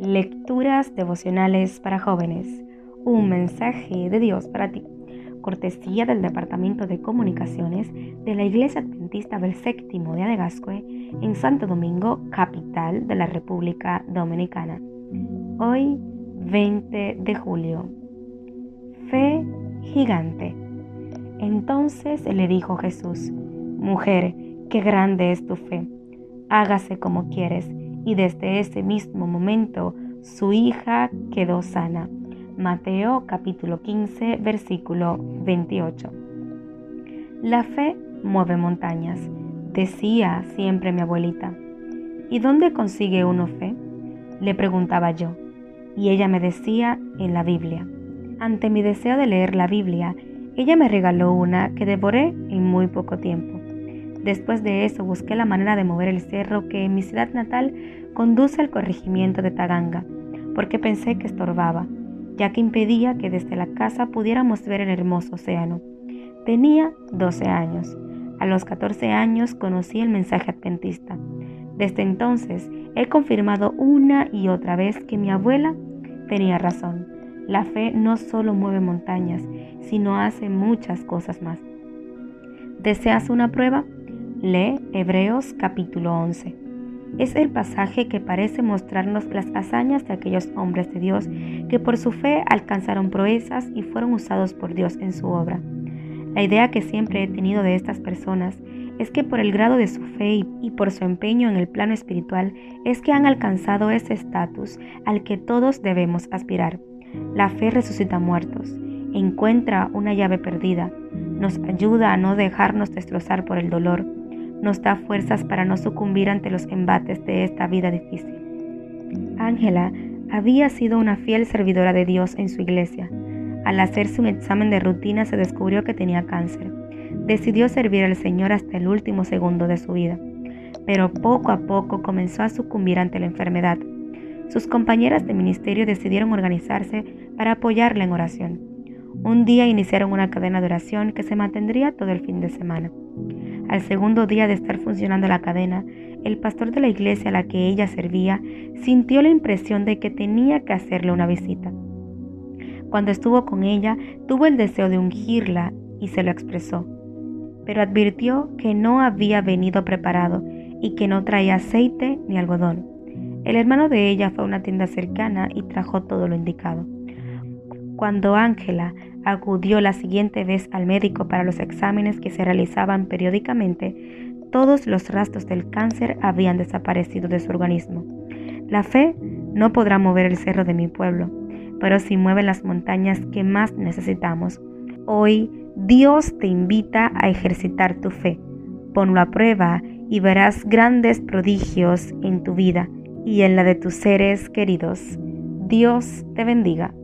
Lecturas devocionales para jóvenes. Un mensaje de Dios para ti. Cortesía del Departamento de Comunicaciones de la Iglesia Adventista del Séptimo de Adegascue en Santo Domingo, capital de la República Dominicana. Hoy, 20 de julio. Fe gigante. Entonces le dijo Jesús, Mujer, qué grande es tu fe. Hágase como quieres y desde ese mismo momento su hija quedó sana. Mateo capítulo 15 versículo 28. La fe mueve montañas, decía siempre mi abuelita. ¿Y dónde consigue uno fe? Le preguntaba yo, y ella me decía en la Biblia. Ante mi deseo de leer la Biblia, ella me regaló una que devoré en muy poco tiempo. Después de eso busqué la manera de mover el cerro que en mi ciudad natal conduce al corregimiento de Taganga, porque pensé que estorbaba, ya que impedía que desde la casa pudiéramos ver el hermoso océano. Tenía 12 años. A los 14 años conocí el mensaje adventista. Desde entonces he confirmado una y otra vez que mi abuela tenía razón. La fe no solo mueve montañas, sino hace muchas cosas más. ¿Deseas una prueba? Lee Hebreos capítulo 11. Es el pasaje que parece mostrarnos las hazañas de aquellos hombres de Dios que por su fe alcanzaron proezas y fueron usados por Dios en su obra. La idea que siempre he tenido de estas personas es que por el grado de su fe y por su empeño en el plano espiritual es que han alcanzado ese estatus al que todos debemos aspirar. La fe resucita muertos, encuentra una llave perdida, nos ayuda a no dejarnos destrozar por el dolor, nos da fuerzas para no sucumbir ante los embates de esta vida difícil. Ángela había sido una fiel servidora de Dios en su iglesia. Al hacerse un examen de rutina se descubrió que tenía cáncer. Decidió servir al Señor hasta el último segundo de su vida, pero poco a poco comenzó a sucumbir ante la enfermedad. Sus compañeras de ministerio decidieron organizarse para apoyarla en oración. Un día iniciaron una cadena de oración que se mantendría todo el fin de semana. Al segundo día de estar funcionando la cadena, el pastor de la iglesia a la que ella servía sintió la impresión de que tenía que hacerle una visita. Cuando estuvo con ella, tuvo el deseo de ungirla y se lo expresó, pero advirtió que no había venido preparado y que no traía aceite ni algodón. El hermano de ella fue a una tienda cercana y trajo todo lo indicado. Cuando Ángela acudió la siguiente vez al médico para los exámenes que se realizaban periódicamente, todos los rastros del cáncer habían desaparecido de su organismo. La fe no podrá mover el cerro de mi pueblo, pero sí mueve las montañas que más necesitamos. Hoy Dios te invita a ejercitar tu fe. Ponlo a prueba y verás grandes prodigios en tu vida y en la de tus seres queridos. Dios te bendiga.